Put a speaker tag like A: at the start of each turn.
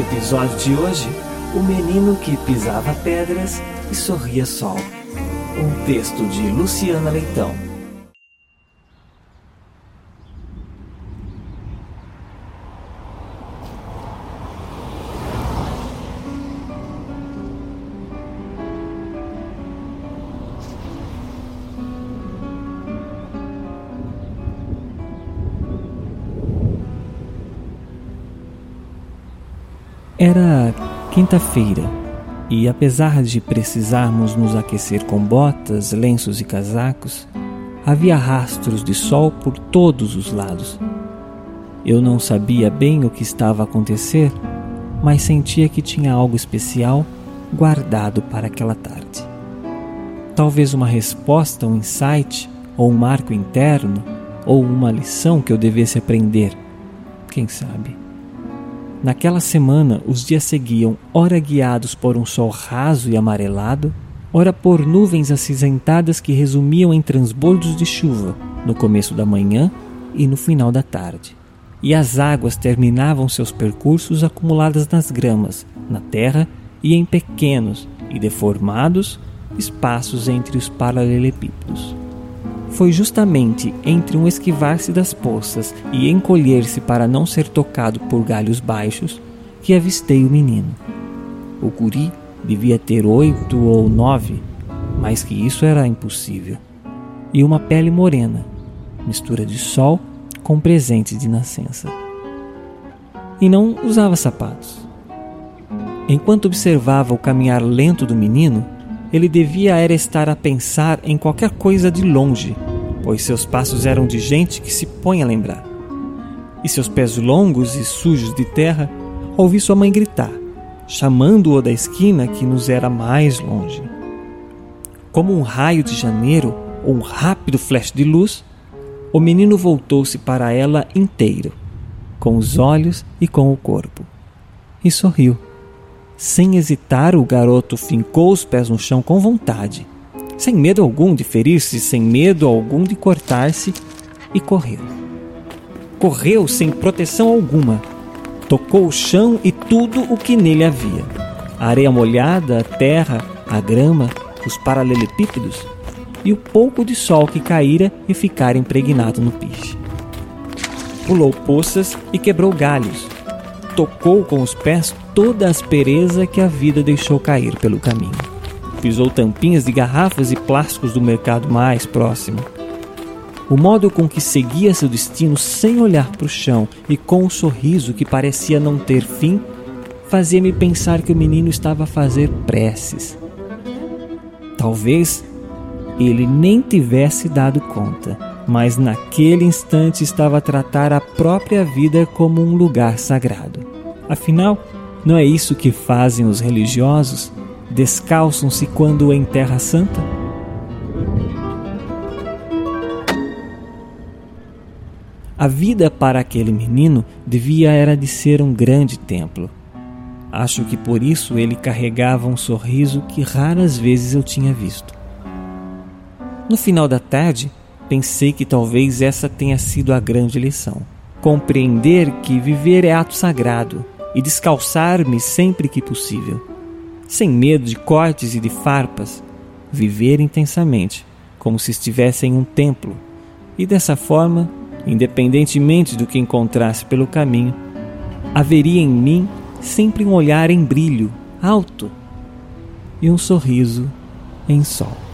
A: Episódio de hoje: O menino que pisava pedras e sorria sol. Um texto de Luciana Leitão.
B: Era quinta-feira e, apesar de precisarmos nos aquecer com botas, lenços e casacos, havia rastros de sol por todos os lados. Eu não sabia bem o que estava a acontecer, mas sentia que tinha algo especial guardado para aquela tarde. Talvez uma resposta, um insight, ou um marco interno, ou uma lição que eu devesse aprender. Quem sabe? Naquela semana, os dias seguiam, ora guiados por um sol raso e amarelado, ora por nuvens acinzentadas que resumiam em transbordos de chuva no começo da manhã e no final da tarde. E as águas terminavam seus percursos acumuladas nas gramas, na terra e em pequenos e deformados espaços entre os paralelepípedos. Foi justamente entre um esquivar-se das poças e encolher-se para não ser tocado por galhos baixos que avistei o menino. O guri devia ter oito ou nove, mas que isso era impossível. E uma pele morena, mistura de sol com presente de nascença. E não usava sapatos. Enquanto observava o caminhar lento do menino, ele devia era estar a pensar em qualquer coisa de longe, pois seus passos eram de gente que se põe a lembrar. E seus pés longos e sujos de terra, ouvi sua mãe gritar, chamando-o da esquina que nos era mais longe. Como um raio de janeiro ou um rápido flash de luz, o menino voltou-se para ela inteiro, com os olhos e com o corpo, e sorriu. Sem hesitar, o garoto fincou os pés no chão com vontade, sem medo algum de ferir-se, sem medo algum de cortar-se, e correu. Correu sem proteção alguma. Tocou o chão e tudo o que nele havia: a areia molhada, a terra, a grama, os paralelepípedos e o pouco de sol que caíra e ficara impregnado no piche. Pulou poças e quebrou galhos, tocou com os pés toda a aspereza que a vida deixou cair pelo caminho. Pisou tampinhas de garrafas e plásticos do mercado mais próximo. O modo com que seguia seu destino sem olhar para o chão e com um sorriso que parecia não ter fim fazia-me pensar que o menino estava a fazer preces. Talvez ele nem tivesse dado conta, mas naquele instante estava a tratar a própria vida como um lugar sagrado. Afinal, não é isso que fazem os religiosos? Descalçam-se quando em Terra Santa? A vida para aquele menino devia era de ser um grande templo. Acho que por isso ele carregava um sorriso que raras vezes eu tinha visto. No final da tarde, pensei que talvez essa tenha sido a grande lição. Compreender que viver é ato sagrado e descalçar-me sempre que possível. Sem medo de cortes e de farpas, viver intensamente, como se estivesse em um templo, e dessa forma, independentemente do que encontrasse pelo caminho, haveria em mim sempre um olhar em brilho, alto, e um sorriso em sol.